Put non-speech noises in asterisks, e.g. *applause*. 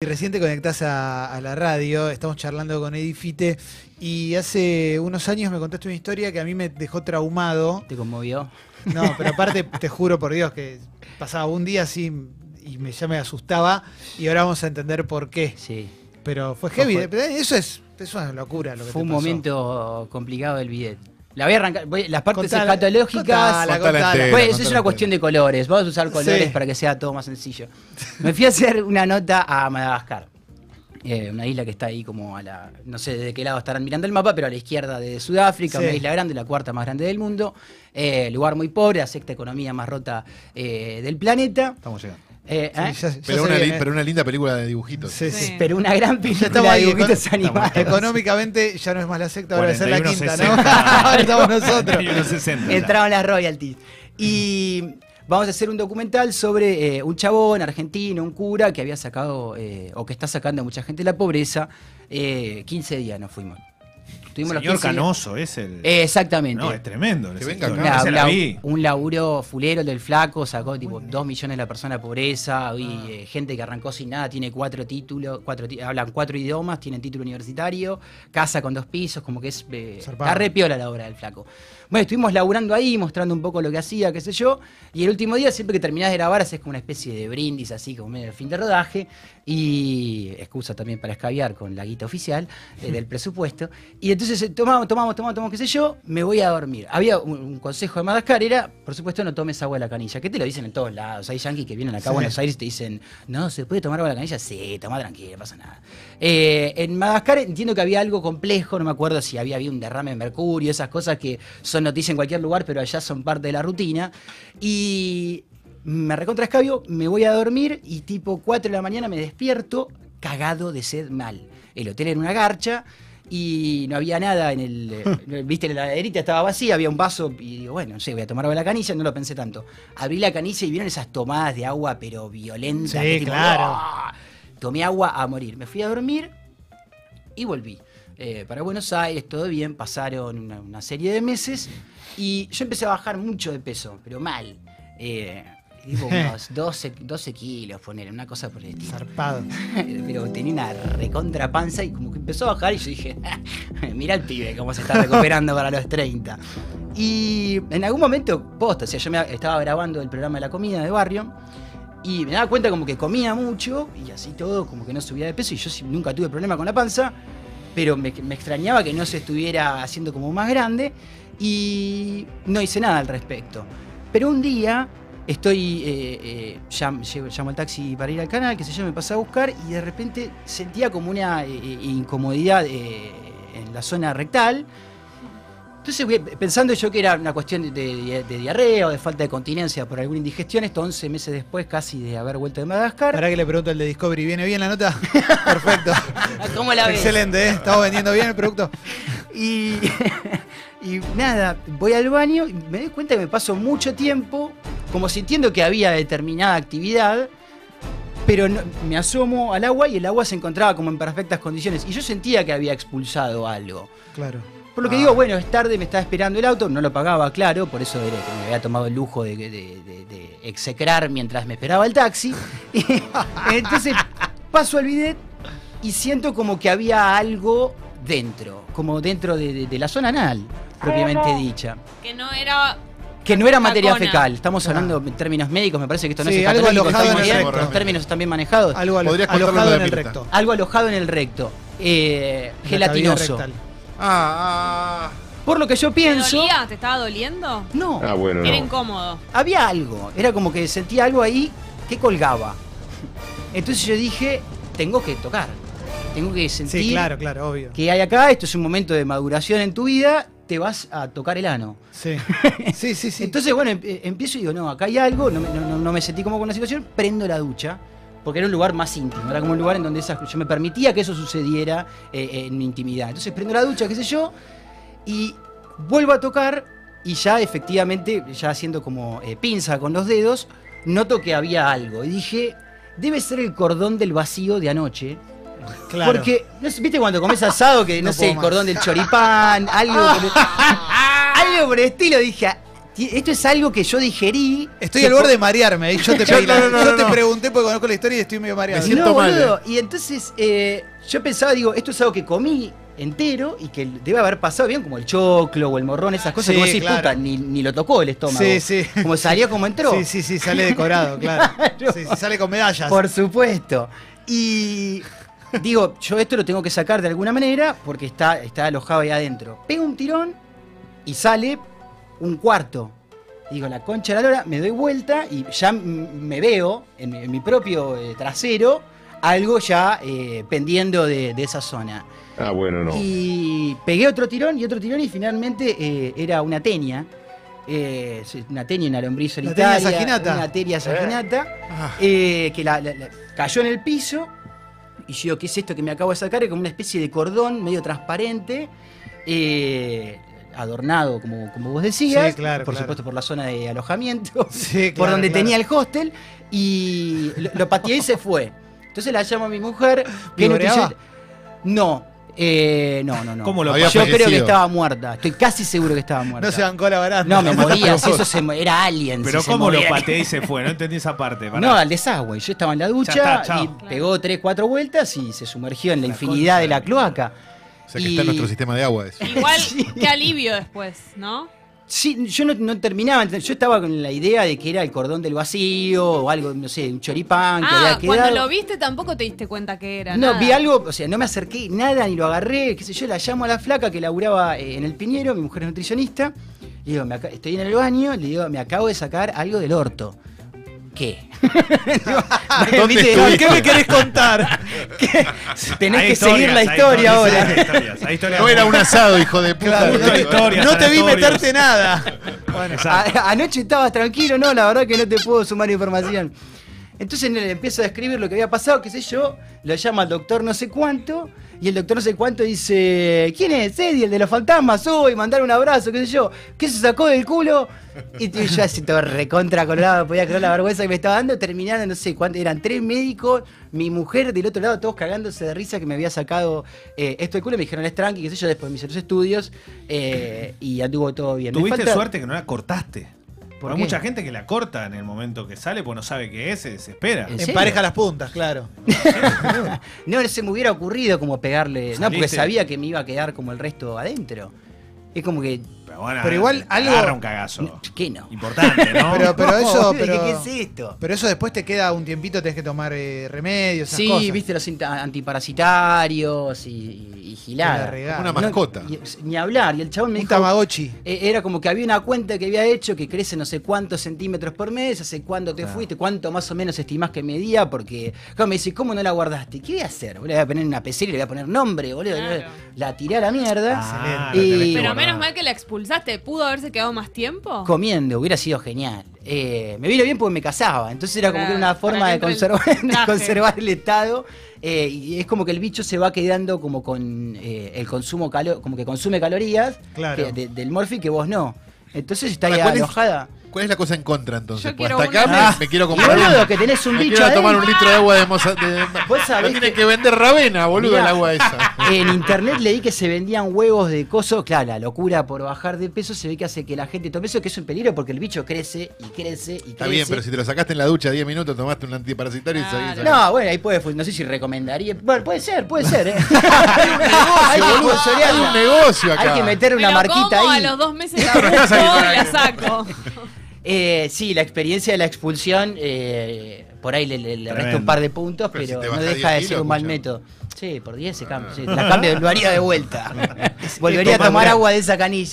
Y recién te conectás a, a la radio, estamos charlando con Edifite y hace unos años me contaste una historia que a mí me dejó traumado. ¿Te conmovió? No, pero aparte *laughs* te juro por Dios que pasaba un día así y me, ya me asustaba y ahora vamos a entender por qué. Sí. Pero fue heavy, fue- eso es, eso es locura lo que Fue te un pasó. momento complicado del bidet. La voy a arrancar. voy- las partes Contala, escatológicas. contala, Contala contala. entera. Pues, eso es una entera. cuestión de colores. Vamos a usar colores Sí. para que sea todo más sencillo. Me fui a hacer una nota a Madagascar. Eh, una isla que está ahí como a la. No sé de qué lado estarán mirando el mapa, pero a la izquierda de Sudáfrica, Sí. una isla grande, la cuarta más grande del mundo. Eh, lugar muy pobre, la sexta economía más rota eh, del planeta. Estamos llegando. Eh, Sí, ¿eh? ya- ya Pero una, li- viene. pero una linda película de dibujitos. Sí, sí. Sí. Pero una gran Ya película estamos de dibujitos animados. Económicamente ya no es más la secta, ahora ser la quinta, ¿no? 41.60. *laughs* ahora estamos nosotros. *laughs* 41.60. Entraban las royalties. Y vamos a hacer un documental sobre eh, un chabón argentino, un cura que había sacado, eh, o que está sacando a mucha gente de la pobreza. Eh, 15 días nos fuimos. Tuvimos los Señor 15 días- Canoso es el. Eh, exactamente. no, es tremendo. Que venga acá. Un, la laburo fulero el del flaco, sacó tipo 2 millones de la persona de pobreza, y eh, gente que arrancó sin nada, tiene cuatro títulos, cuatro hablan cuatro idiomas, tienen título universitario, casa con dos pisos, como que es eh, Zarpado. está re piola la obra del flaco. Bueno, estuvimos laburando ahí, mostrando un poco lo que hacía, qué sé yo, y el último día, siempre que terminás de grabar, haces como una especie de brindis, así como medio el fin de rodaje, y excusa también para escabiar con la guita oficial eh, del *laughs* presupuesto. Y entonces eh, tomamos, tomamos, tomamos, tomamos, qué sé yo, me voy a dormir. Había un, un consejo de Madagascar, era, por supuesto, no tomes agua de la canilla, que te lo dicen en todos lados. Hay yanquis que vienen acá a. Buenos Aires y te dicen, no, ¿se puede tomar agua de la canilla? Sí, toma tranquilo, no pasa nada. Eh, en Madagascar entiendo que había algo complejo, no me acuerdo si había habido un derrame de mercurio, esas cosas que son noticias en cualquier lugar, pero allá son parte de la rutina. Y me recontra escabio, me voy a dormir y tipo 4 de la mañana me despierto cagado de sed mal. El hotel era una garcha y no había nada en el. eh, *laughs* Viste, la heladerita estaba vacía, había un vaso y digo, bueno, no sé, voy a tomar agua de la canilla, no lo pensé tanto. Abrí la canilla y vieron esas tomadas de agua, pero violentas. Sí, tipo, claro. ¡ah! Tomé agua a morir. Me fui a dormir y volví. Eh, para Buenos Aires, todo bien, pasaron una, una serie de meses y yo empecé a bajar mucho de peso, pero mal. Eh, tipo *laughs* unos 12, 12 kilos, poner, una cosa por el estilo. Zarpado. *laughs* pero tenía una recontra panza y como que empezó a bajar y yo dije, *laughs* mira el pibe cómo se está recuperando para los 30. Y en algún momento, posta, o sea, yo me estaba grabando el programa de la comida de barrio y me daba cuenta como que comía mucho y así todo, como que no subía de peso y yo nunca tuve problema con la panza, pero me, me extrañaba que no se estuviera haciendo como más grande y no hice nada al respecto. Pero un día estoy, eh, eh, llam- llevo- llamo al taxi para ir al canal, que se yo, me pasé a buscar y de repente sentía como una eh, incomodidad en la zona rectal. Entonces, pensando yo que era una cuestión de, de- de diarrea o de falta de continencia por alguna indigestión, esto 11 meses después casi de haber vuelto de Madagascar. Para que le pregunto al de Discovery, ¿viene bien la nota? *laughs* Perfecto. ¿Cómo la ves? Excelente, ¿eh? ¿Estamos vendiendo bien el producto? *laughs* Y, y nada, voy al baño y me doy cuenta que me paso mucho tiempo como sintiendo que había determinada actividad, pero no- me asomo al agua y el agua se encontraba como en perfectas condiciones. Y yo sentía que había expulsado algo. Claro. Por lo que Ah. digo, bueno, es tarde, me estaba esperando el auto, no lo pagaba, claro, por eso era que me había tomado el lujo de, de- de- de execrar mientras me esperaba el taxi. *laughs* Y entonces paso al bidet y siento como que había algo dentro, como dentro de, de- de la zona anal, propiamente dicha. Que no era. Que no era materia Cacona. fecal, estamos Claro. hablando en términos médicos, me parece que esto no Sí, es algo alojado en el bien, recto. los términos están bien manejados. Algo alo- Podrías contarlo alojado de en el recto. Algo alojado en el recto, eh, La gelatinoso. cavidad rectal. Ah, ah. Por lo que yo ¿Te pienso... dolía? ¿Te estaba doliendo? No, Ah, bueno, Era no. incómodo. había algo, era como que sentía algo ahí que colgaba. Entonces yo dije, tengo que tocar, tengo que sentir Sí, claro, claro, obvio. que hay acá, esto es un momento de maduración en tu vida, te vas a tocar el ano. Sí. *laughs* Sí, sí, sí. Entonces, bueno, em- eh, empiezo y digo, no, acá hay algo, no me, no- me sentí como con la situación, prendo la ducha, porque era un lugar más íntimo, era como un lugar en donde esa- yo me permitía que eso sucediera eh, en mi intimidad. Entonces prendo la ducha, qué sé yo, y vuelvo a tocar y ya efectivamente, ya haciendo como eh, pinza con los dedos, noto que había algo. Y dije, debe ser el cordón del vacío de anoche. Claro. Porque, ¿viste cuando comes asado que, *laughs* no, No sé, el más. cordón del choripán, algo, por el- *laughs* algo por el estilo? Dije, "Ah, esto es algo que yo digerí. Estoy al borde de marearme. y Yo te, *laughs* Yo- no, no, pregunté porque conozco la historia y estoy medio mareado. Me siento no, mal, boludo. Y entonces eh, yo pensaba, digo, esto es algo que comí entero y que debe haber pasado bien, como el choclo o el morrón, esas cosas Sí, decís, claro. puta, ni, ni lo tocó el estómago. Sí, sí. Como salió como entró. Sí, sí, sí, sale decorado, claro. Claro. Sí, sí, sale con medallas. Por supuesto. Y digo, yo esto lo tengo que sacar de alguna manera porque está, está alojado ahí adentro. Pego un tirón y sale un cuarto. Digo, la concha de la lora, me doy vuelta y ya me veo en mi, en mi propio eh, trasero algo ya eh, pendiendo de, de esa zona. Ah, bueno, no. Y pegué otro tirón y otro tirón y finalmente eh, era una tenia. Eh, una tenia, una lombriz La solitaria. tenia saginata. Una tenia saginata. Ah, eh, que la- la- la- cayó en el piso. Y yo digo, ¿qué es esto que me acabo de sacar? Es como una especie de cordón medio transparente. eh, adornado, como, como vos decías. Sí, claro, Por claro. supuesto, por la zona de alojamiento. *laughs* Sí, por donde tenía el hostel. Y lo, lo pateé y se fue. Entonces la llamo a mi mujer. *laughs* que nutricionista. No. Eh, no, no, no. ¿Cómo lo Había Yo creo que estaba muerta. Estoy casi seguro que estaba muerta. No se bancó la baranda. No, me moría. *laughs* si eso se era alien. Pero si se ¿cómo lo pateé y se fue? No entendí esa parte. *laughs* pará. No, al desagüe. Yo estaba en la ducha está, y pegó tres, cuatro vueltas y se sumergió en la, La infinidad de la cloaca. o sea que Y- está en nuestro sistema de agua eso. Igual, *laughs* Sí. qué alivio después, ¿no? Sí, yo no, no terminaba, yo estaba con la idea de que era el cordón del vacío o algo, no sé, un choripán que Ah, había quedado. cuando lo viste tampoco te diste cuenta que era. No, nada. vi algo, o sea, no me acerqué nada ni lo agarré, qué sé yo, la llamo a la flaca que laburaba eh, en el Piñero, mi mujer es nutricionista, y digo, me estoy en el baño, le digo, me acabo de sacar algo del orto. ¿Qué? *laughs* *laughs* ¿Qué me querés contar? *laughs* Tenés Hay que seguir la historia ahora. hay historias, hay historias. No era un asado, hijo de puta. Claro, no, te vi meterte nada. Bueno, Exacto. A- anoche estabas tranquilo, no, la verdad que no te puedo sumar información. Entonces le empiezo a describir lo que había pasado, qué sé yo, lo llama al doctor no sé cuánto, y el doctor no sé cuánto dice, ¿quién es Eddie, el de los fantasmas? Uy, mandar un abrazo, qué sé yo, ¿qué se sacó del culo? Y ya así todo recontra colorado, podía creer la vergüenza que me estaba dando, terminando, no sé cuánto, eran tres médicos, mi mujer del otro lado, todos cagándose de risa que me había sacado eh, esto del culo, me dijeron es tranqui, qué sé yo, después me hice los estudios eh, y anduvo todo bien. Tuviste falta- suerte que no la cortaste. ¿Por Hay qué? mucha gente que la corta en el momento que sale, pues no sabe qué es, se desespera. Empareja las puntas, claro. *laughs* No se me hubiera ocurrido como pegarle. No, porque sabía que me iba a quedar como el resto adentro. Es como que. Pero, bueno, Pero igual algo- agarra un cagazo. ¿Qué no? Importante, ¿no? *laughs* Pero, pero eso, ¿qué- pero, ¿Qué es esto? pero eso después te queda un tiempito, tenés que tomar eh, remedios, esas Sí, cosas. viste los antiparasitarios y, y, regá. Una No, mascota. y- ni hablar. Y el chabón me Un dijo. Tamagotchi. eh, Era como que había una cuenta que había hecho que crece no sé cuántos centímetros por mes, hace cuánto te fuiste, cuánto más o menos estimás que medía, porque claro, me dice, ¿cómo no la guardaste? ¿Qué voy a hacer? Le voy a poner una pecera y le voy a poner nombre, boludo. Claro. La tiré a la mierda. Ah, Y- Pero menos mal que la expulsaste. ¿Pudo haberse quedado más tiempo? comiendo, hubiera sido genial. Eh, me vino bien porque me casaba, entonces era como que una forma de el conservar, de traje. conservar el estado. eh, y es como que el bicho se va quedando como con eh, el consumo calo como que consume calorías Claro. que- de- del morfi que vos no. Entonces está ahí Ahora, ¿cuál es- alojada. ¿Cuál es la cosa en contra entonces? Yo Pues quiero hasta acá una- me, me quiero Y comprar boludo, un, que tenés un me bicho quiero tomar un adentro. litro de agua de moza. De, *laughs* Vos sabés lo tiene que- que vender Ravena, boludo, Mirá, el agua esa. *laughs* En internet leí que se vendían huevos de coso. Claro, la locura por bajar de peso se ve que hace que la gente tome eso, que es un peligro porque el bicho crece y crece y crece. Está bien, pero si te lo sacaste en la ducha 10 minutos, tomaste un antiparasitario y Claro. seguís. No, bueno, ahí puede, fu- no sé si recomendaría. Bueno, puede ser, puede ser, ¿eh? Hay que boludo, hay un negocio acá. Hay que meter Me una lo marquita como ahí. a los dos meses *laughs* no saliendo y la saco. Eh, sí, la experiencia de la expulsión, eh, por ahí le, le- le resta un par de puntos, Pero no deja de 10 ser un mal método. Sí, por 10 se cambia. sí, la cambio, lo haría de vuelta. *laughs* Volvería a tomar agua de esa canilla.